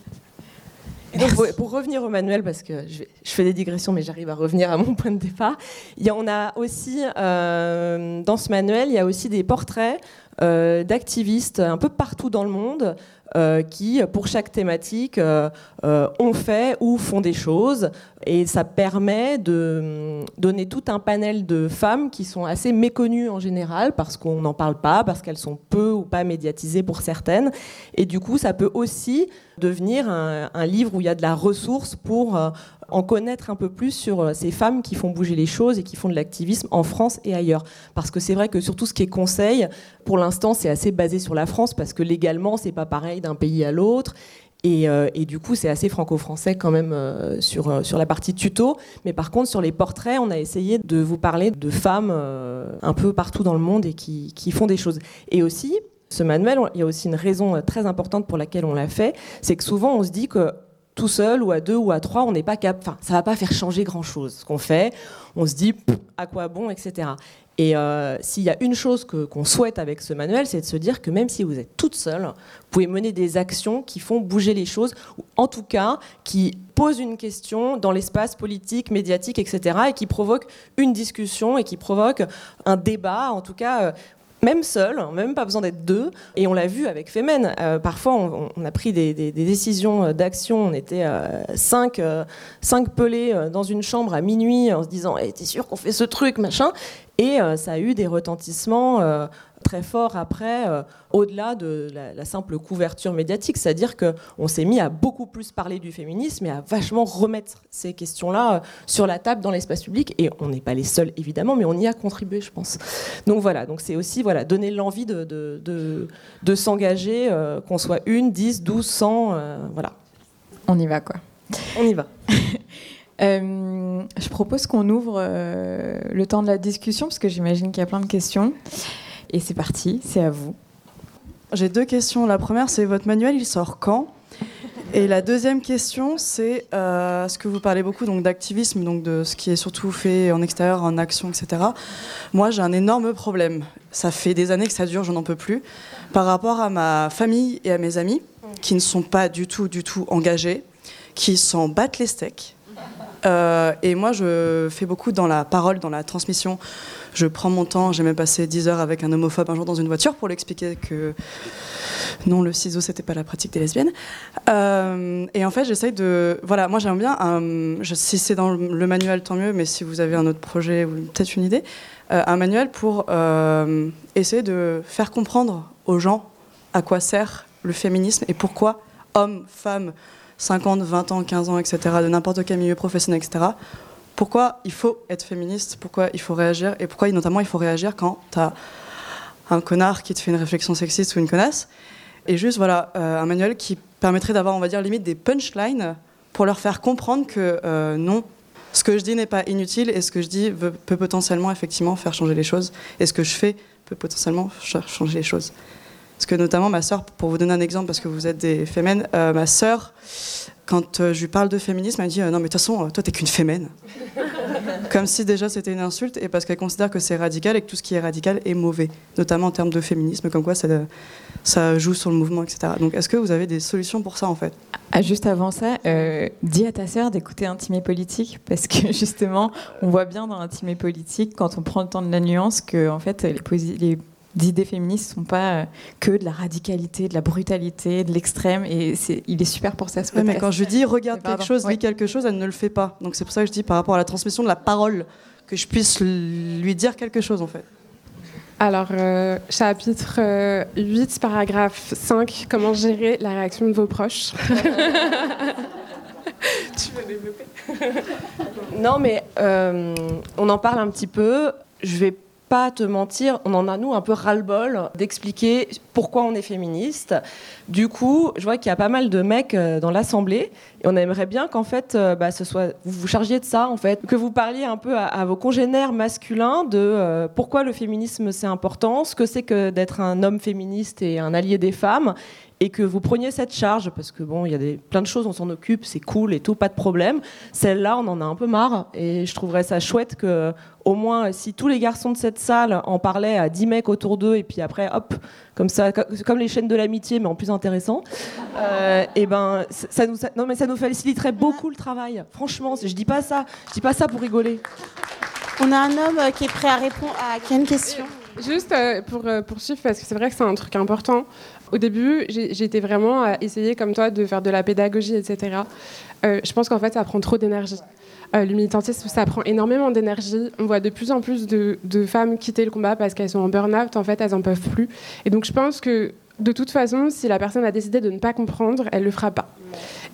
Pour, revenir au manuel, parce que je, fais des digressions, mais j'arrive à revenir à mon point de départ, il y a, on a aussi, dans ce manuel, il y a aussi des portraits d'activistes un peu partout dans le monde euh, qui, pour chaque thématique, euh, euh, ont fait ou font des choses. Et ça permet de donner tout un panel de femmes qui sont assez méconnues en général parce qu'on n'en parle pas, parce qu'elles sont peu ou pas médiatisées pour certaines. Et du coup, ça peut aussi devenir un livre où il y a de la ressource pour en connaître un peu plus sur euh, ces femmes qui font bouger les choses et qui font de l'activisme en France et ailleurs. Parce que c'est vrai que sur tout ce qui est conseil, pour l'instant, c'est assez basé sur la France parce que légalement, c'est pas pareil d'un pays à l'autre. Et, euh, du coup, c'est assez franco-français quand même euh, sur, sur la partie tuto. Mais par contre, sur les portraits, on a essayé de vous parler de femmes un peu partout dans le monde et qui, qui font des choses. Et aussi, ce manuel, il y a aussi une raison très importante pour laquelle on l'a fait, c'est que souvent on se dit que tout seul ou à deux ou à trois, on n'est pas capable. Enfin, ça va pas faire changer grand-chose. Ce qu'on fait, on se dit à quoi bon, etc. Et euh, s'il y a une chose qu'on souhaite avec ce manuel, c'est de se dire que même si vous êtes toute seule, vous pouvez mener des actions qui font bouger les choses, ou en tout cas qui posent une question dans l'espace politique, médiatique, etc., et qui provoquent une discussion et qui provoquent un débat. En tout cas, euh, même seul, hein, même pas besoin d'être deux. Et on l'a vu avec Femen. Euh, parfois, on, a pris des, décisions d'action. On était euh, cinq, euh, pelés dans une chambre à minuit en se disant hey, T'es sûr qu'on fait ce truc, machin? Et ça a eu des retentissements très fort après, euh, au-delà de la, simple couverture médiatique. C'est-à-dire qu'on s'est mis à beaucoup plus parler du féminisme et à vachement remettre ces questions-là euh, sur la table dans l'espace public. Et on n'est pas les seuls, évidemment, mais on y a contribué, je pense. Donc voilà, donc c'est aussi voilà, donner l'envie de, de, de, s'engager, euh, qu'on soit une, dix, douze, cent, voilà. On y va, quoi. On y va. (laughs) je propose qu'on ouvre le temps de la discussion parce que j'imagine qu'il y a plein de questions. Et c'est parti, c'est à vous. J'ai deux questions. La première, c'est votre manuel, il sort quand? Et la deuxième question, c'est euh, ce que vous parlez beaucoup donc d'activisme, donc de ce qui est surtout fait en extérieur, en action, etc. Moi, j'ai un énorme problème. Ça fait des années que ça dure, je n'en peux plus. Par rapport à ma famille et à mes amis, qui ne sont pas du tout, du tout engagés, qui s'en battent les steaks. Euh, et moi, je fais beaucoup dans la parole, dans la transmission je prends mon temps. J'ai même passé 10 heures avec un homophobe un jour dans une voiture pour lui expliquer que non, le ciseau, c'était pas la pratique des lesbiennes. Euh, et en fait, j'essaye de. Voilà, moi j'aime bien. si c'est dans le manuel, tant mieux, mais si vous avez un autre projet ou peut-être une idée, euh, un manuel pour euh, essayer de faire comprendre aux gens à quoi sert le féminisme et pourquoi hommes, femmes, 50, 20 ans, 15 ans, etc., de n'importe quel milieu professionnel, etc., pourquoi il faut être féministe, pourquoi il faut réagir, et pourquoi notamment il faut réagir quand tu as un connard qui te fait une réflexion sexiste ou une connasse. Et juste, voilà, euh, un manuel qui permettrait d'avoir, on va dire, limite des punchlines pour leur faire comprendre que euh, non, ce que je dis n'est pas inutile et ce que je dis peut potentiellement, effectivement, faire changer les choses. Et ce que je fais peut potentiellement changer les choses. Parce que notamment, ma sœur, pour vous donner un exemple, parce que vous êtes des fémènes, euh, ma sœur, quand euh, je lui parle de féminisme, elle me dit euh, Non, mais de toute façon, toi, t'es qu'une fémène. (laughs) Comme si déjà c'était une insulte, et parce qu'elle considère que c'est radical et que tout ce qui est radical est mauvais, notamment en termes de féminisme, comme quoi ça, ça joue sur le mouvement, etc. Donc, est-ce que vous avez des solutions pour ça, en fait? Ah, Juste avant ça, dis à ta sœur d'écouter Intimé Politique, parce que justement, on voit bien dans Intimé Politique, quand on prend le temps de la nuance, que en fait, les, les d'idées féministes ne sont pas euh, que de la radicalité, de la brutalité, de l'extrême. Et c'est, il est super pour ça. Ce mais quand je dis regarde quelque chose, lis quelque chose, elle ne le fait pas. Donc c'est pour ça que je dis par rapport à la transmission de la parole, que je puisse lui dire quelque chose en fait. Alors, euh, chapitre 8, euh, paragraphe 5, comment gérer la réaction de vos proches (laughs) Tu veux développer? Non, mais on en parle un petit peu. Je vais pas te mentir, on en a nous un peu ras-le-bol d'expliquer pourquoi on est féministe. Du coup, je vois qu'il y a pas mal de mecs euh, dans l'assemblée et on aimerait bien qu'en fait, euh, bah, ce soit vous vous chargiez de ça en fait, que vous parliez un peu à, vos congénères masculins de euh, pourquoi le féminisme c'est important, ce que c'est que d'être un homme féministe et un allié des femmes et que vous preniez cette charge, parce que bon, il y a des, plein de choses, on s'en occupe, c'est cool et tout, pas de problème. Celle-là, on en a un peu marre, et je trouverais ça chouette que, au moins, si tous les garçons de cette salle en parlaient à 10 mecs autour d'eux, et puis après, hop, comme ça, comme les chaînes de l'amitié, mais en plus intéressant, euh, et ben, ça nous, non mais ça nous faciliterait beaucoup le travail. Franchement, je dis pas ça, je dis pas ça pour rigoler. On a un homme qui est prêt à répondre à quelle question Juste euh, pour euh, poursuivre, parce que c'est vrai que c'est un truc important. Au début, j'étais vraiment à essayer, comme toi, de faire de la pédagogie, etc. Euh, je pense qu'en fait, ça prend trop d'énergie. le militantisme, ça prend énormément d'énergie. On voit de plus en plus de, de femmes quitter le combat parce qu'elles sont en burn-out, en fait, elles en peuvent plus. Et donc, je pense que de toute façon, si la personne a décidé de ne pas comprendre, elle le fera pas.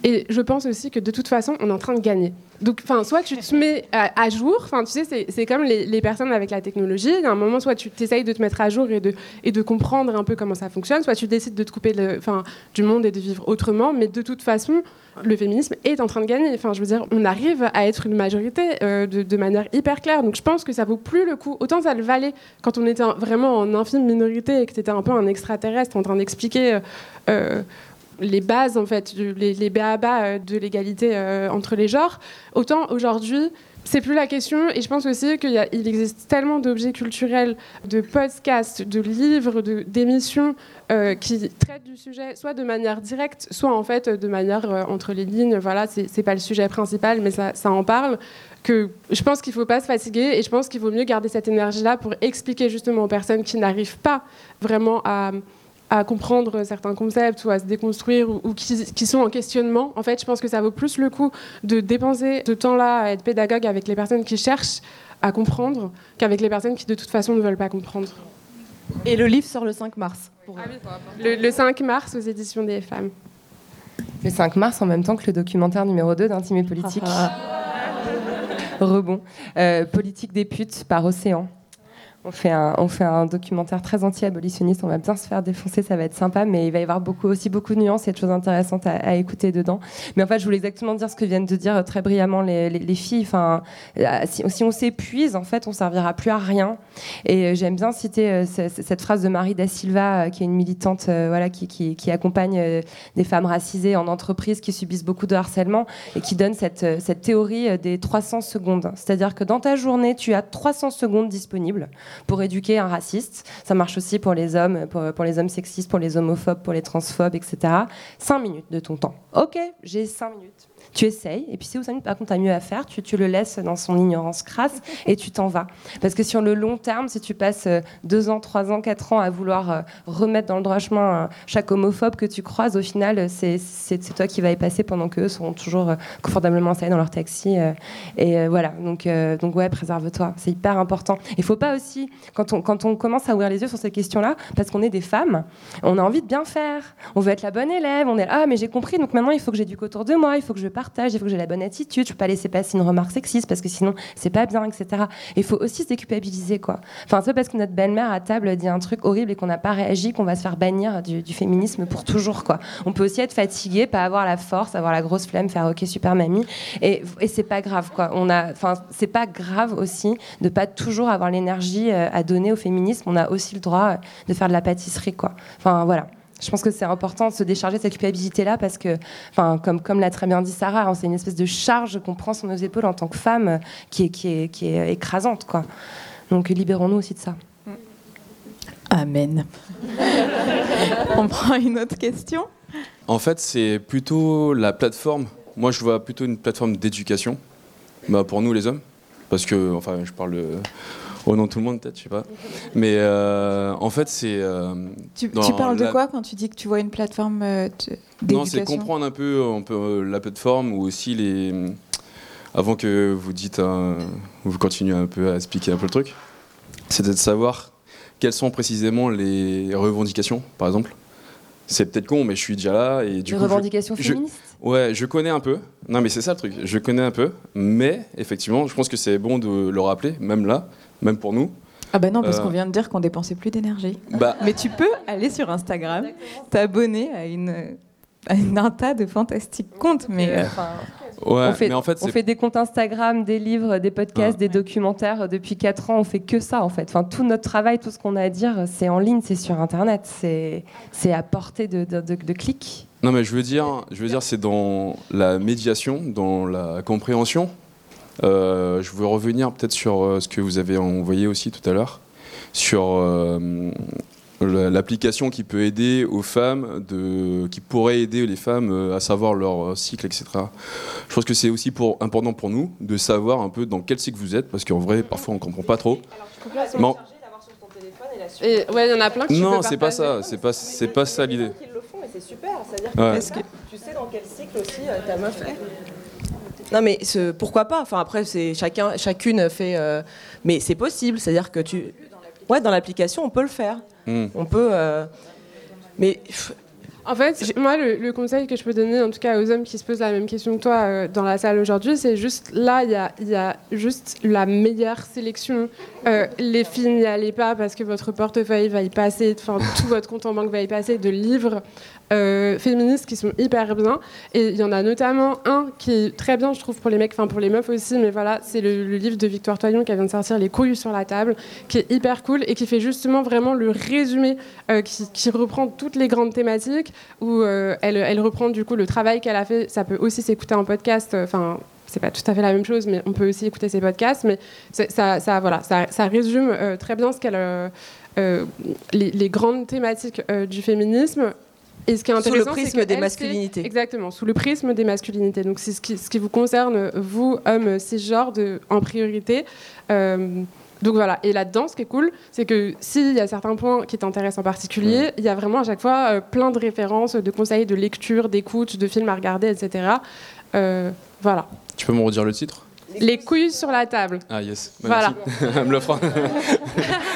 Et je pense aussi que de toute façon, on est en train de gagner. Donc, enfin, soit tu te mets à, jour, enfin, tu sais, c'est comme les, personnes avec la technologie. Il y a un moment, soit tu essayes de te mettre à jour et de, et de comprendre un peu comment ça fonctionne, soit tu décides de te couper le, du monde et de vivre autrement. Mais de toute façon, le féminisme est en train de gagner. Enfin, je veux dire, on arrive à être une majorité euh, de, manière hyper claire. Donc, je pense que ça vaut plus le coup. Autant ça le valait quand on était vraiment en infime minorité et que c'était un peu un extraterrestre en train d'expliquer. Euh, euh, les bases en fait, les, les euh, de l'égalité euh, entre les genres. Autant aujourd'hui, c'est plus la question, et je pense aussi qu'il existe tellement d'objets culturels, de podcasts, de livres, d'émissions euh, qui traitent du sujet, soit de manière directe, soit en fait de manière entre les lignes. Voilà, c'est pas le sujet principal, mais ça, en parle. Que je pense qu'il faut pas se fatiguer, et je pense qu'il vaut mieux garder cette énergie-là pour expliquer justement aux personnes qui n'arrivent pas vraiment à à comprendre certains concepts ou à se déconstruire ou, qui, sont en questionnement, en fait, je pense que ça vaut plus le coup de dépenser ce temps-là à être pédagogue avec les personnes qui cherchent à comprendre qu'avec les personnes qui de toute façon ne veulent pas comprendre. Et le livre sort le 5 mars. Ah le, 5 mars aux éditions des femmes. Le 5 mars en même temps que le documentaire numéro 2 d'Intime Politique. Ah, ah. (laughs) Rebond. Euh, politique des putes par Océan. On fait, un, documentaire très anti-abolitionniste. On va bien se faire défoncer, ça va être sympa, mais il va y avoir beaucoup, aussi beaucoup de nuances et de choses intéressantes à, écouter dedans. Mais en fait, je voulais exactement dire ce que viennent de dire euh, très brillamment les, les, filles. Enfin, euh, si, on s'épuise, en fait, on servira plus à rien. Et euh, j'aime bien citer cette phrase de Marie da Silva, qui est une militante, voilà, qui, accompagne des femmes racisées en entreprise qui subissent beaucoup de harcèlement et qui donne cette théorie des 300 secondes. C'est-à-dire que dans ta journée, tu as 300 secondes disponibles pour éduquer un raciste. Ça marche aussi pour les hommes, pour, les hommes sexistes, pour les homophobes, pour les transphobes, etc. Cinq minutes de ton temps. Ok, j'ai cinq minutes tu essayes, et puis si au minutes, par contre, tu as mieux à faire, tu, tu, le laisses dans son ignorance crasse et tu t'en vas. Parce que sur le long terme, si tu passes euh, deux ans, trois ans, quatre ans à vouloir euh, remettre dans le droit chemin euh, chaque homophobe que tu croises, au final, c'est toi qui vas y passer pendant qu'eux seront toujours confortablement installés dans leur taxi. Et voilà, donc, donc ouais, préserve-toi, c'est hyper important. Il faut pas aussi, quand on, quand on commence à ouvrir les yeux sur ces questions-là, parce qu'on est des femmes, on a envie de bien faire, on veut être la bonne élève, on est ah mais j'ai compris, donc maintenant il faut que j'éduque autour de moi, il faut que je partage, il faut que j'ai la bonne attitude, je peux pas laisser passer une remarque sexiste parce que sinon c'est pas bien, etc. Il faut aussi se déculpabiliser, quoi. Enfin, c'est parce que notre belle-mère à table dit un truc horrible et qu'on n'a pas réagi qu'on va se faire bannir du, féminisme pour toujours, quoi. On peut aussi être fatigué, pas avoir la force, avoir la grosse flemme, faire ok super mamie, et, et c'est pas grave, quoi. On a, enfin, c'est pas grave aussi de pas toujours avoir l'énergie euh, à donner au féminisme. On a aussi le droit de faire de la pâtisserie, quoi. Enfin, voilà je pense que c'est important de se décharger de cette culpabilité-là parce que, enfin, comme, comme l'a très bien dit Sarah, hein, c'est une espèce de charge qu'on prend sur nos épaules en tant que femme euh, qui est, qui est, qui est écrasante. Quoi. Donc libérons-nous aussi de ça. Amen. (laughs) On prend une autre question. En fait, c'est plutôt la plateforme. Moi, je vois plutôt une plateforme d'éducation bah, pour nous, les hommes. Parce que, enfin, je parle au nom de tout le monde, peut-être, je sais pas. Mais euh, en fait, c'est. Euh, tu, parles de quoi quand tu dis que tu vois une plateforme euh, d'éducation Non, c'est comprendre un peu, un peu la plateforme ou aussi les. Avant que vous dites, vous continuez un peu à expliquer un peu le truc, c'est de savoir quelles sont précisément les revendications, par exemple. C'est peut-être con, mais je suis déjà là et du les revendications féministes. ouais, je connais un peu. Non, mais c'est ça le truc. Je connais un peu, mais effectivement, je pense que c'est bon de le rappeler, même là, même pour nous. Ah bah non, parce euh, qu'on vient de dire qu'on dépensait plus d'énergie. Bah... Mais tu peux aller sur Instagram, t'abonner à une, à un tas de fantastiques comptes. Mais, euh, on, fait, en fait, on fait des comptes Instagram, des livres, des podcasts, des documentaires. Depuis 4 ans, on fait que ça en fait. Enfin, tout notre travail, tout ce qu'on a à dire, c'est en ligne, c'est sur Internet, c'est à portée de, de, de, de clics. Non, mais je veux dire, je veux dire, c'est dans la médiation, dans la compréhension. Euh, je veux revenir peut-être sur euh, ce que vous avez envoyé aussi tout à l'heure, sur euh, l'application qui peut aider aux femmes, de, qui pourrait aider les femmes à savoir leur cycle, etc. Je pense que c'est aussi pour, important pour nous de savoir un peu dans quel cycle vous êtes, parce qu'en vrai, parfois on ne comprend pas trop. Et ouais, il y en a plein qui Non, c'est pas ça. C'est pas, c'est pas ça l'idée. Ils le font, mais c'est super. C'est-à-dire Ouais. que, tu sais dans quel cycle aussi euh, ta meuf est. Non mais ce- pourquoi pas? Enfin après c'est chacun, chacune fait, euh, mais c'est possible. C'est-à-dire que tu, ouais, dans l'application on peut le faire. Hmm. On peut, euh, mais pff, En fait, moi, le, le conseil que je peux donner, en tout cas aux hommes qui se posent la même question que toi euh, dans la salle aujourd'hui, c'est juste là, il y a, il y a juste la meilleure sélection. Euh, les filles, n'y allez pas parce que votre portefeuille va y passer, enfin, (laughs) tout votre compte en banque va y passer de livres euh, féministes qui sont hyper bien. Et il y en a notamment un qui est très bien, je trouve, pour les mecs, enfin pour les meufs aussi, mais voilà, c'est le, le livre de Victoire Toyon qui vient de sortir, Les couilles sur la table, qui est hyper cool et qui fait justement vraiment le résumé qui, qui reprend toutes les grandes thématiques, où euh, elle, elle reprend du coup le travail qu'elle a fait. Ça peut aussi s'écouter en podcast, euh, enfin. c'est pas tout à fait la même chose, mais on peut aussi écouter ses podcasts. Mais ça, ça, voilà, ça, ça résume euh, très bien ce qu'elle, euh, euh, les, les grandes thématiques euh, du féminisme. Et ce qui est Sous le intéressant, prisme que des elle, masculinités. Exactement, sous le prisme des masculinités. Donc c'est ce qui, ce qui vous concerne, vous, hommes cisgenres, de, en priorité. Donc voilà, et là-dedans, ce qui est cool, c'est que s'il y a certains points qui t'intéressent en particulier, il y a vraiment à chaque fois euh, plein de références, de conseils, de lecture, d'écoute, de films à regarder, etc. Euh, voilà. Tu peux me redire le titre? Les couilles sur la table. Ah yes. Bah, Voilà. merci. (laughs) Elle me l'offre.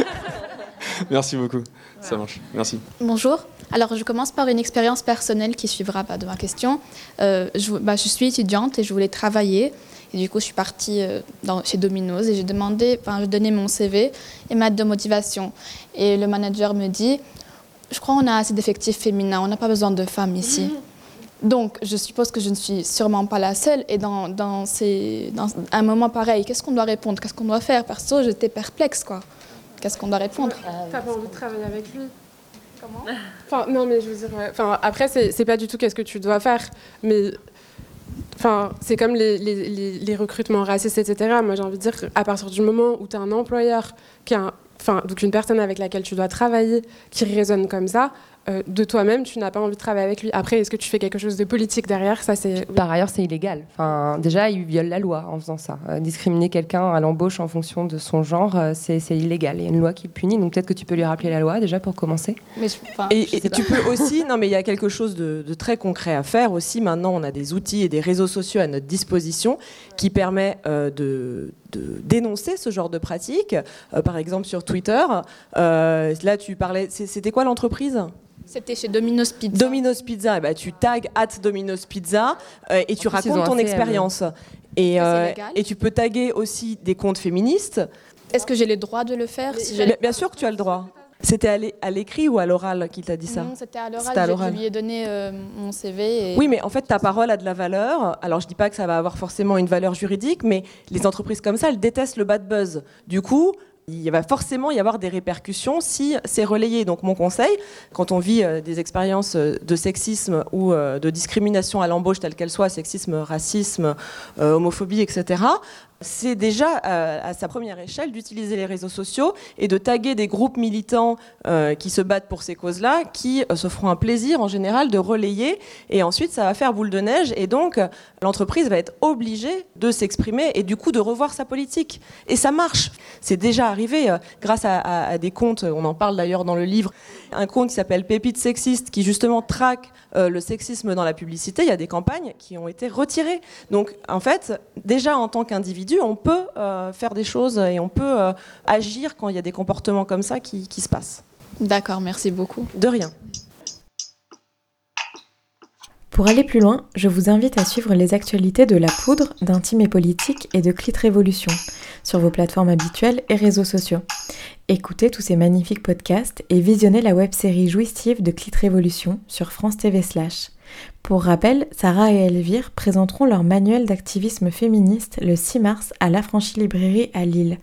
(laughs) merci beaucoup. Ça marche. Merci. Bonjour. Alors, je commence par une expérience personnelle qui suivra pas de ma question. Euh, je, bah, je suis étudiante et je voulais travailler. Et du coup, je suis partie euh, dans- chez Domino's et j'ai demandé, enfin, je donnais mon CV et ma lettre de motivation. Et le manager me dit, je crois qu'on a assez d'effectifs féminins, on n'a pas besoin de femmes ici. (laughs) Donc, je suppose que je ne suis sûrement pas la seule. Et dans, dans, ces, dans un moment pareil, qu'est-ce qu'on doit répondre? Qu'est-ce qu'on doit faire? Perso, j'étais perplexe, quoi. Qu'est-ce qu'on doit répondre? T'as pas envie de travailler avec lui? Comment? Enfin, non, mais je veux dire, ouais. enfin, après, c'est pas du tout qu'est-ce que tu dois faire, mais enfin, c'est comme les, recrutements racistes, etc. Moi, j'ai envie de dire, à partir du moment où tu as un employeur, qui a enfin, donc une personne avec laquelle tu dois travailler, qui raisonne comme ça, euh, de toi-même, tu n'as pas envie de travailler avec lui. Après, est-ce que tu fais quelque chose de politique derrière Ça, c'est. Par ailleurs, c'est illégal. Enfin, déjà, il viole la loi en faisant ça. Euh, discriminer quelqu'un à l'embauche en fonction de son genre, euh, c'est illégal. Il y a une loi qui punit, donc peut-être que tu peux lui rappeler la loi déjà pour commencer. Mais je- enfin, Et, je tu peux (laughs) aussi, non mais il y a quelque chose de, de très concret à faire aussi. Maintenant, on a des outils et des réseaux sociaux à notre disposition qui permet euh, de, de dénoncer ce genre de pratiques. Euh, par exemple sur Twitter, euh, là tu parlais, c'est- c'était quoi l'entreprise? C'était chez Domino's Pizza. Domino's Pizza, eh ben, tu tags at Domino's Pizza euh, et tu En racontes ton CM. expérience. Et, euh, et tu peux taguer aussi des comptes féministes. Est-ce que j'ai le droit de le faire si Bien, bien sûr que tu as le droit. C'était à l'é- à l'écrit ou à l'oral qu'il t'a dit ça Non, c'était à l'oral. Je, l'oral. je lui ai donné euh, mon CV. Et... Oui, mais en fait, ta parole a de la valeur. Alors, je dis pas que ça va avoir forcément une valeur juridique, mais les entreprises comme ça, elles détestent le bad buzz. Du coup, il va forcément y avoir des répercussions si c'est relayé. Donc, mon conseil, quand on vit euh, des expériences euh, de sexisme ou euh, de discrimination à l'embauche, telle qu'elle soit, sexisme, racisme, homophobie, etc., c'est déjà euh, à sa première échelle d'utiliser les réseaux sociaux et de taguer des groupes militants euh, qui se battent pour ces causes-là, qui euh, se feront un plaisir en général de relayer. Et ensuite, ça va faire boule de neige. Et donc, l'entreprise va être obligée de s'exprimer et du coup de revoir sa politique. Et ça marche. C'est déjà arrivé grâce à, à- des comptes, on en parle d'ailleurs dans le livre, un compte qui s'appelle Pépite Sexiste qui justement traque le sexisme dans la publicité. Il y a des campagnes qui ont été retirées. Donc, en fait, déjà en tant qu'individu, on peut euh, faire des choses et on peut euh, agir quand il y a des comportements comme ça qui, qui se passent. D'accord, merci beaucoup. De rien. Pour aller plus loin, je vous invite à suivre les actualités de La Poudre, d'Intime et Politique et de Clit Révolution sur vos plateformes habituelles et réseaux sociaux. Écoutez tous ces magnifiques podcasts et visionnez la web-série jouissive de Clit Révolution sur France TV Slash. Pour rappel, Sarah et Elvire présenteront leur manuel d'activisme féministe le 6 mars à l'Affranchi Librairie à Lille.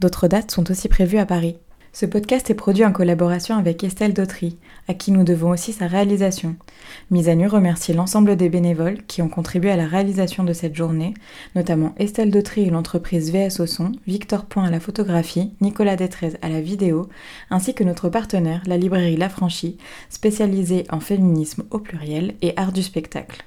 D'autres dates sont aussi prévues à Paris. Ce podcast est produit en collaboration avec Estelle Dautry, à qui nous devons aussi sa réalisation. Mise à nu remercie l'ensemble des bénévoles qui ont contribué à la réalisation de cette journée, notamment Estelle Dautry et l'entreprise VS au son, Victor Point à la photographie, Nicolas Détrez à la vidéo, ainsi que notre partenaire, la librairie L'Affranchi, spécialisée en féminisme au pluriel et art du spectacle.